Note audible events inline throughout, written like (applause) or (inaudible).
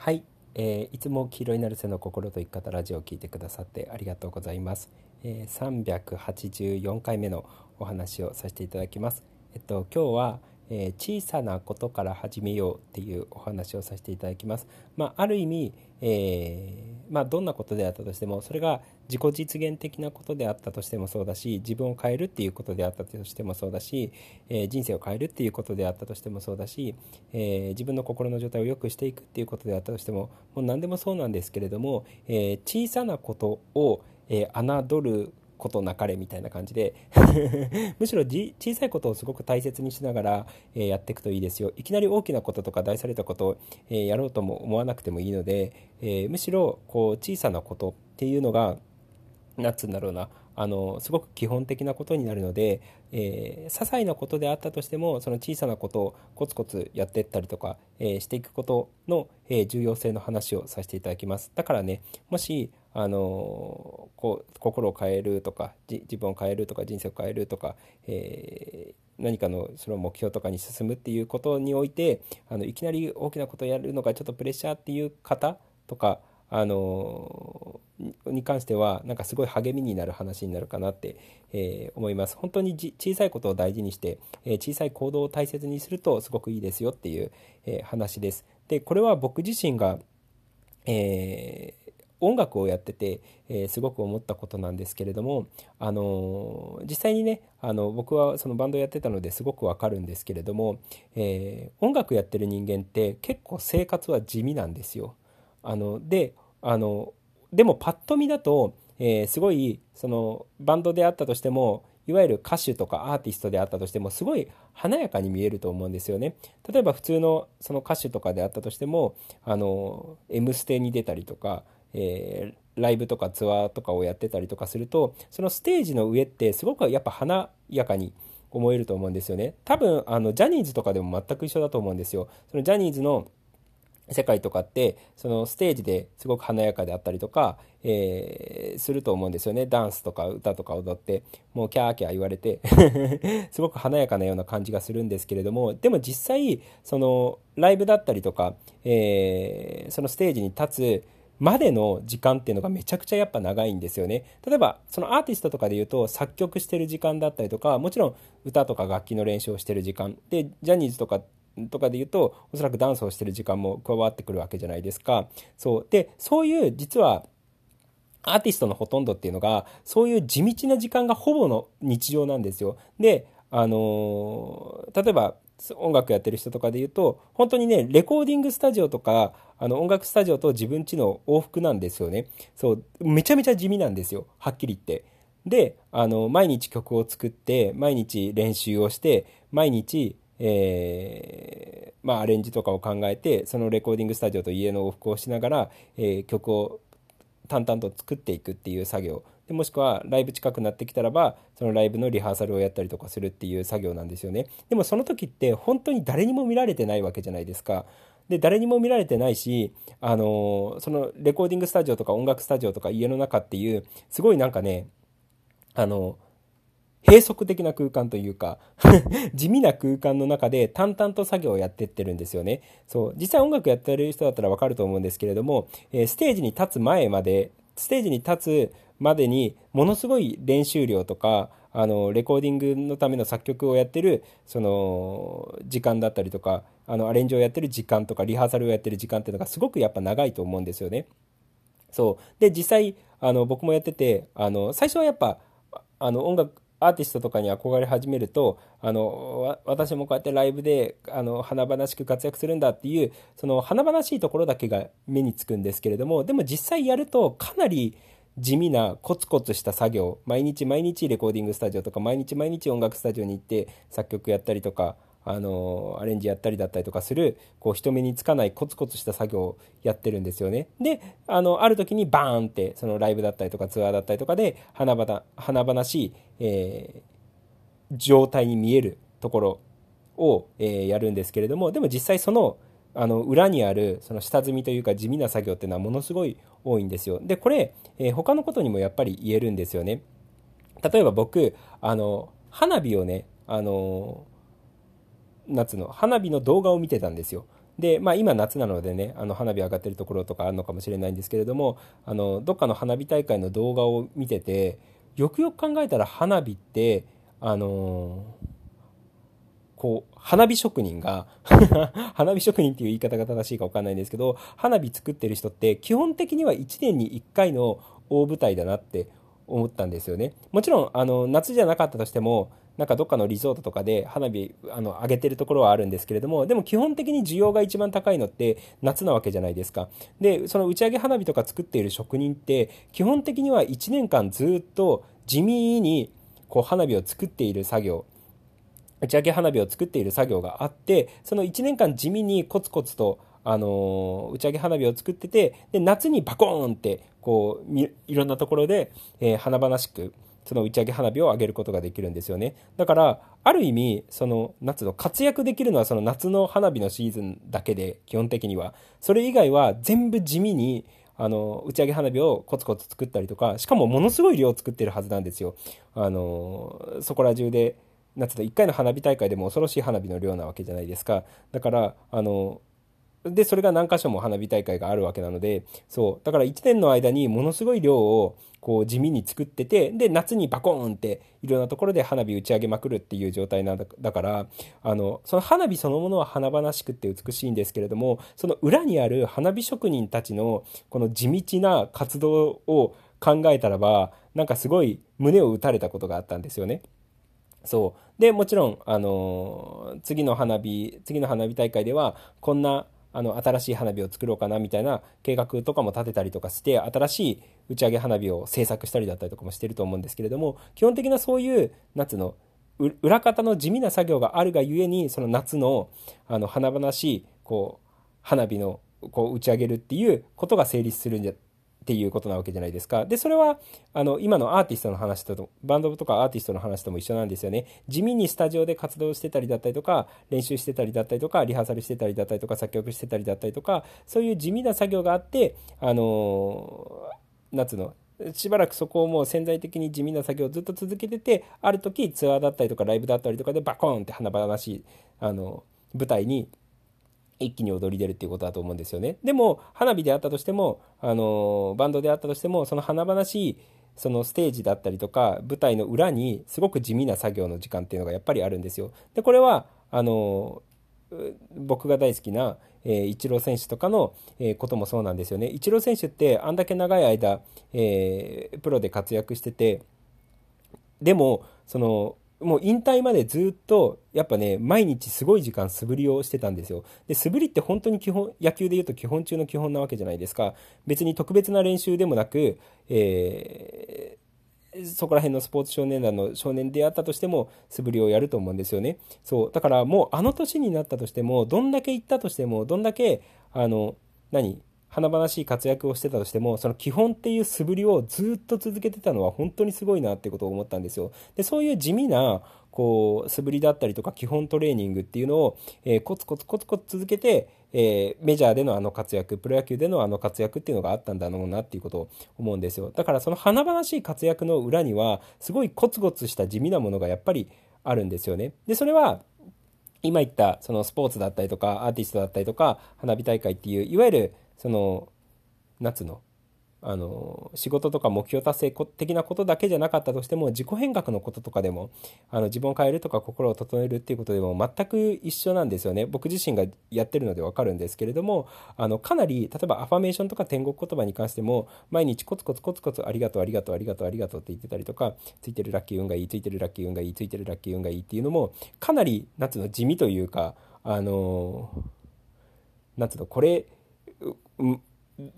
はい、えー、いつも黄色いなる背の心と生き方ラジオを聞いてくださってありがとうございます、えー、384回目のお話をさせていただきます。えっと今日はえー、小さなことから始めようっていうお話をさせていただきます。まあ、ある意味、えー、まあ、どんなことであったとしてもそれが自己実現的なことであったとしてもそうだし自分を変えるっていうことであったとしてもそうだし、えー、人生を変えるっていうことであったとしてもそうだし、え自分の心の状態を良くしていくっていうことであったとしてももう何でもそうなんですけれども、え小さなことを、え侮ることなかれみたいな感じで (laughs) むしろ小さいことをすごく大切にしながら、えー、やっていくといいですよ。いきなり大きなこととか大されたことを、えー、やろうとも思わなくてもいいので、えー、むしろこう小さなことっていうのが何つうんだろうなあのすごく基本的なことになるので、えー、些細なことであったとしてもその小さなことをコツコツやっていったりとか、えー、していくことの、えー、重要性の話をさせていただきます。だからねもしあのこう心を変えるとか自分を変えるとか人生を変えるとか、えー、何かのその目標とかに進むっていうことにおいてあのいきなり大きなことをやるのがちょっとプレッシャーっていう方とかあのに関してはなんかすごい励みになる話になるかなって、えー、思います。本当に小さいことを大事にして、えー、小さい行動を大切にするとすごくいいですよっていう、えー、話です。でこれは僕自身が、えー音楽をやってて、えー、すごく思ったことなんですけれども、あのー、実際にねあの僕はそのバンドやってたのですごくわかるんですけれども、えー、音楽やってる人間って結構生活は地味なんですよ。あのであのでもパッと見だと、えすごいそのバンドであったとしてもいわゆる歌手とかアーティストであったとしてもすごい華やかに見えると思うんですよね。例えば普通のその歌手とかであったとしても「あの M ステ」に出たりとかえー、ライブとかツアーとかをやってたりとかするとそのステージの上ってすごくやっぱ華やかに思えると思うんですよね。多分あのジャニーズとかでも全く一緒だと思うんですよ。そのジャニーズの世界とかってそのステージですごく華やかであったりとか、えー、すると思うんですよね。ダンスとか歌とか踊ってもうキャーキャー言われて (laughs) すごく華やかなような感じがするんですけれどもでも実際そのライブだったりとか、えー、そのステージに立つまでの時間っていうのがめちゃくちゃやっぱ長いんですよね。例えばそのアーティストとかで言うと作曲してる時間だったりとかもちろん歌とか楽器の練習をしてる時間でジャニーズとかとかで言うとおそらくダンスをしてる時間も加わってくるわけじゃないですか。そうでそういう実はアーティストのほとんどっていうのがそういう地道な時間がほぼの日常なんですよ。であの例えば音楽やってる人とかで言うと本当にねレコーディングスタジオとかあの音楽スタジオと自分ちの往復なんですよね。そうめちゃめちゃ地味なんですよ。はっきり言って。であの毎日曲を作って毎日練習をして毎日えー、まあ、アレンジとかを考えてそのレコーディングスタジオと家の往復をしながら、えー、曲を淡々と作っていくっていう作業。でもしくはライブ近くなってきたらばそのライブのリハーサルをやったりとかするっていう作業なんですよねでもその時って本当に誰にも見られてないわけじゃないですかで誰にも見られてないしあのそのレコーディングスタジオとか音楽スタジオとか家の中っていうすごいなんかねあの閉塞的な空間というか (laughs) 地味な空間の中で淡々と作業をやってってるんですよね。そう。実際音楽やってる人だったらわかると思うんですけれども、えー、ステージに立つ前まで、ステージに立つまでにものすごい練習量とかあのレコーディングのための作曲をやってるその時間だったりとかあのアレンジをやってる時間とかリハーサルをやってる時間っていうのがすごくやっぱ長いと思うんですよね。そうで実際あの僕もやっててあの最初はやっぱあの音楽アーティストとかに憧れ始めるとあの私もこうやってライブであの華々しく活躍するんだっていうその華々しいところだけが目につくんですけれどもでも実際やるとかなり地味なコツコツした作業毎日毎日レコーディングスタジオとか毎日毎日音楽スタジオに行って作曲やったりとかあのアレンジやったりだったりとかするこう人目につかないコツコツした作業をやってるんですよね。であのある時にバーンってそのライブだったりとかツアーだったりとかで華々華々しい、えー、状態に見えるところを、えー、やるんですけれどもでも実際そのあの裏にあるその下積みというか地味な作業っていうのはものすごい多いんですよ。でこれ、えー、他のことにもやっぱり言えるんですよね。例えば僕あの花火をねあの夏の花火の動画を見てたんですよ。で、まあ、今夏なのでねあの花火上がってるところとかあるのかもしれないんですけれどもあのどっかの花火大会の動画を見ててよくよく考えたら花火ってあのーこう、花火職人が (laughs) 花火職人っていう言い方が正しいか分かんないんですけど、花火作ってる人って基本的には1年に1回の大舞台だなって思ったんですよね。もちろん、あの、夏じゃなかったとしても、なんかどっかのリゾートとかで花火あの上げてるところはあるんですけれどもでも基本的に需要が一番高いのって夏なわけじゃないですかでその打ち上げ花火とか作っている職人って基本的には1年間ずっと地味にこう花火を作っている作業打ち上げ花火を作っている作業があってその1年間地味にコツコツとあの打ち上げ花火を作っててで夏にバコーンってこういろんなところで、えー、華々しくその打ち上げ花火を上げることができるんですよね。だから、ある意味、その夏の活躍できるのはその夏の花火のシーズンだけで、基本的には。それ以外は全部地味に、あの、打ち上げ花火をコツコツ作ったりとか、しかもものすごい量を作ってるはずなんですよ。あの、そこら中で、夏の1回の花火大会でも恐ろしい花火の量なわけじゃないですか。だから、あの、で、それが何箇所も花火大会があるわけなので、そう。だから1年の間にものすごい量をこう地味に作ってて、で、夏にバコーンっていろんなところで花火打ち上げまくるっていう状態なんだから、あの、その花火そのものは華々しくて美しいんですけれども、その裏にある花火職人たちのこの地道な活動を考えたらば、なんかすごい胸を打たれたことがあったんですよね。そう。で、もちろん、あの次の花火、次の花火大会では、こんなあの新しい花火を作ろうかなみたいな計画とかも立てたりとかして新しい打ち上げ花火を制作したりだったりとかもしてると思うんですけれども基本的なそういう夏の裏方の地味な作業があるがゆえにその夏のあの華々しいこう花火のこう打ち上げるっていうことが成立するんじゃっていうことなわけじゃないですか。で、それは、あの、今のアーティストの話と、バンドとかアーティストの話とも一緒なんですよね。地味にスタジオで活動してたりだったりとか、練習してたりだったりとか、リハーサルしてたりだったりとか、作曲してたりだったりとか、そういう地味な作業があって、あの夏のしばらくそこをもう潜在的に地味な作業をずっと続けててある時ツアーだったりとかライブだったりとかでバコーンって華々しいあの舞台に一気に踊り出るっていうことだと思うんですよね。でも、花火であったとしても、あの、バンドであったとしても、その華々しい、そのステージだったりとか、舞台の裏に、すごく地味な作業の時間っていうのがやっぱりあるんですよ。で、これは、あの、僕が大好きな、えー、イチロー選手とかの、えー、こともそうなんですよね。イチロー選手ってあんだけ長い間、えー、プロで活躍してて、でも、その、もう引退までずっと、やっぱね、毎日すごい時間素振りをしてたんですよ。で、素振りって本当に基本、野球で言うと基本中の基本なわけじゃないですか。別に特別な練習でもなく、えー、そこら辺のスポーツ少年団の少年であったとしても、素振りをやると思うんですよね。そう。だからもうあの年になったとしても、どんだけ行ったとしても、どんだけ、あの、何？華々しい活躍をしてたとしてもその基本っていう素振りをずっと続けてたのは本当にすごいなってことを思ったんですよ。でそういう地味なこう素振りだったりとか基本トレーニングっていうのを、えー、コツコツコツコツ続けて、えー、メジャーでのあの活躍プロ野球でのあの活躍っていうのがあったんだろうなっていうことを思うんですよ。だからその華々しい活躍の裏にはすごいコツコツした地味なものがやっぱりあるんですよね。でそれは今言ったそのスポーツだったりとかアーティストだったりとか花火大会っていういわゆるその夏のあの仕事とか目標達成的なことだけじゃなかったとしても自己変革のこととかでもあの自分を変えるとか心を整えるっていうことでも全く一緒なんですよね。僕自身がやってるので分かるんですけれどもあのかなり例えばアファメーションとか天国言葉に関しても毎日コツコツコツコツありがとうありがとうありがとうありがとうって言ってたりとかついてるラッキー運がいいついてるラッキー運がいいついてるラッキー運がいいっていうのもかなり夏の地味というかあの夏のこれ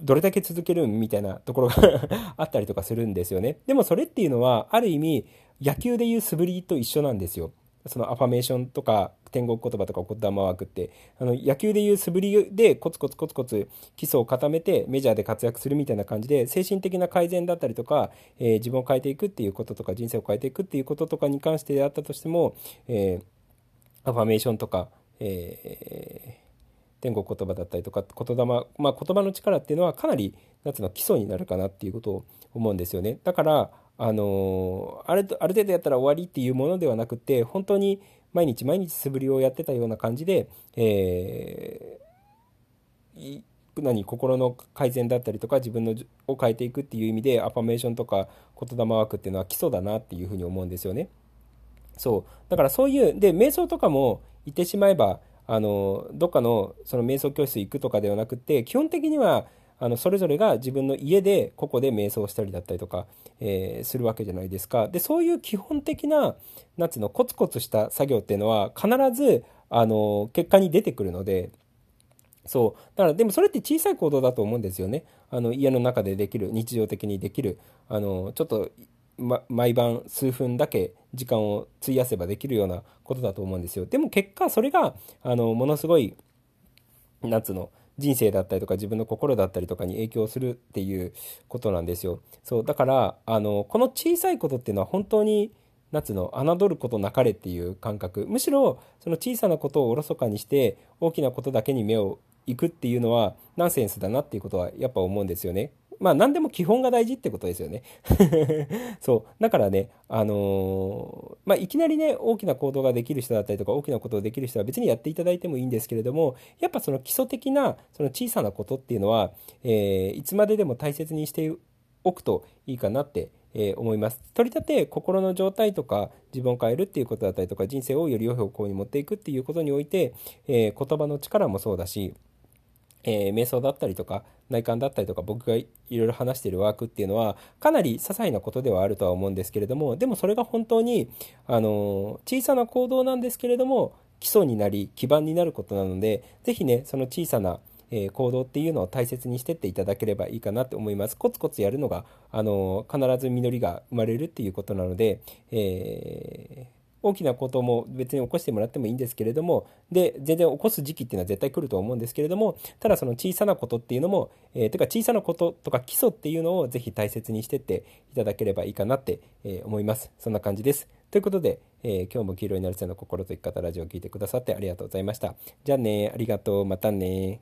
どれだけ続けるみたいなところが (laughs) あったりとかするんですよね。でもそれっていうのは、ある意味、野球でいう素振りと一緒なんですよ。そのアファメーションとか天国言葉とか言霊ワークってあの野球でいう素振りでコツコツコツコツ基礎を固めてメジャーで活躍するみたいな感じで精神的な改善だったりとか、えー、自分を変えていくっていうこととか人生を変えていくっていうこととかに関してであったとしても、えー、アファメーションとか、えー天国言葉だったりとか言霊、まあ、言葉の力っていうのはかなり夏の基礎になるかなっていうことを思うんですよね。だからあのあるある程度やったら終わりっていうものではなくて本当に毎日毎日素振りをやってたような感じで、え何心の改善だったりとか自分のを変えていくっていう意味でアファメーションとか言霊ワークっていうのは基礎だなっていうふうに思うんですよね。そうだからそういうで瞑想とかも言ってしまえばあのどっかのその瞑想教室行くとかではなくて基本的にはあのそれぞれが自分の家でここで瞑想したりだったりとか、えー、するわけじゃないですか。でそういう基本的な夏のコツコツした作業っていうのは必ずあの結果に出てくるのでそう。だからでもそれって小さい行動だと思うんですよね。あの家の中でできる日常的にできるあのちょっとま、毎晩数分だけ時間を費やせばできるようなことだと思うんですよ。でも結果それがあのものすごい夏の人生だったりとか自分の心だったりとかに影響するっていうことなんですよ。そうだからあのこの小さいことっていうのは本当に夏の侮ることなかれっていう感覚むしろその小さなことをおろそかにして大きなことだけに目をいくっていうのはナンセンスだなっていうことはやっぱ思うんですよね。まあ何でも基本が大事ってことですよね。(laughs) そう。だからね、あのー、まあいきなりね、大きな行動ができる人だったりとか、大きなことをできる人は別にやっていただいてもいいんですけれども、やっぱその基礎的な、その小さなことっていうのは、えー、いつまででも大切にしておくといいかなって、えー、思います。取り立て心の状態とか自分を変えるっていうことだったりとか人生をより良い方向に持っていくっていうことにおいて、えー、言葉の力もそうだし、えー、瞑想だったりとか内観だったりとか僕がいろいろ話しているワークっていうのはかなり些細なことではあるとは思うんですけれどもでもそれが本当にあの小さな行動なんですけれども基礎になり基盤になることなので是非ねその小さなえ行動っていうのを大切にしてっていただければいいかなと思います。コツコツやるのが、あの必ず実りが生まれるっていうことなので、えー大きなことも別に起こしてもらってもいいんですけれども、で、全然起こす時期っていうのは絶対来ると思うんですけれども、ただその小さなことっていうのも、えー、てか小さなこととか基礎っていうのをぜひ大切にしてっていただければいいかなって、えー、思います。そんな感じです。ということで、えー、今日も黄色になるせの心と生き方ラジオを聴いてくださってありがとうございました。じゃあね、ありがとう、またね。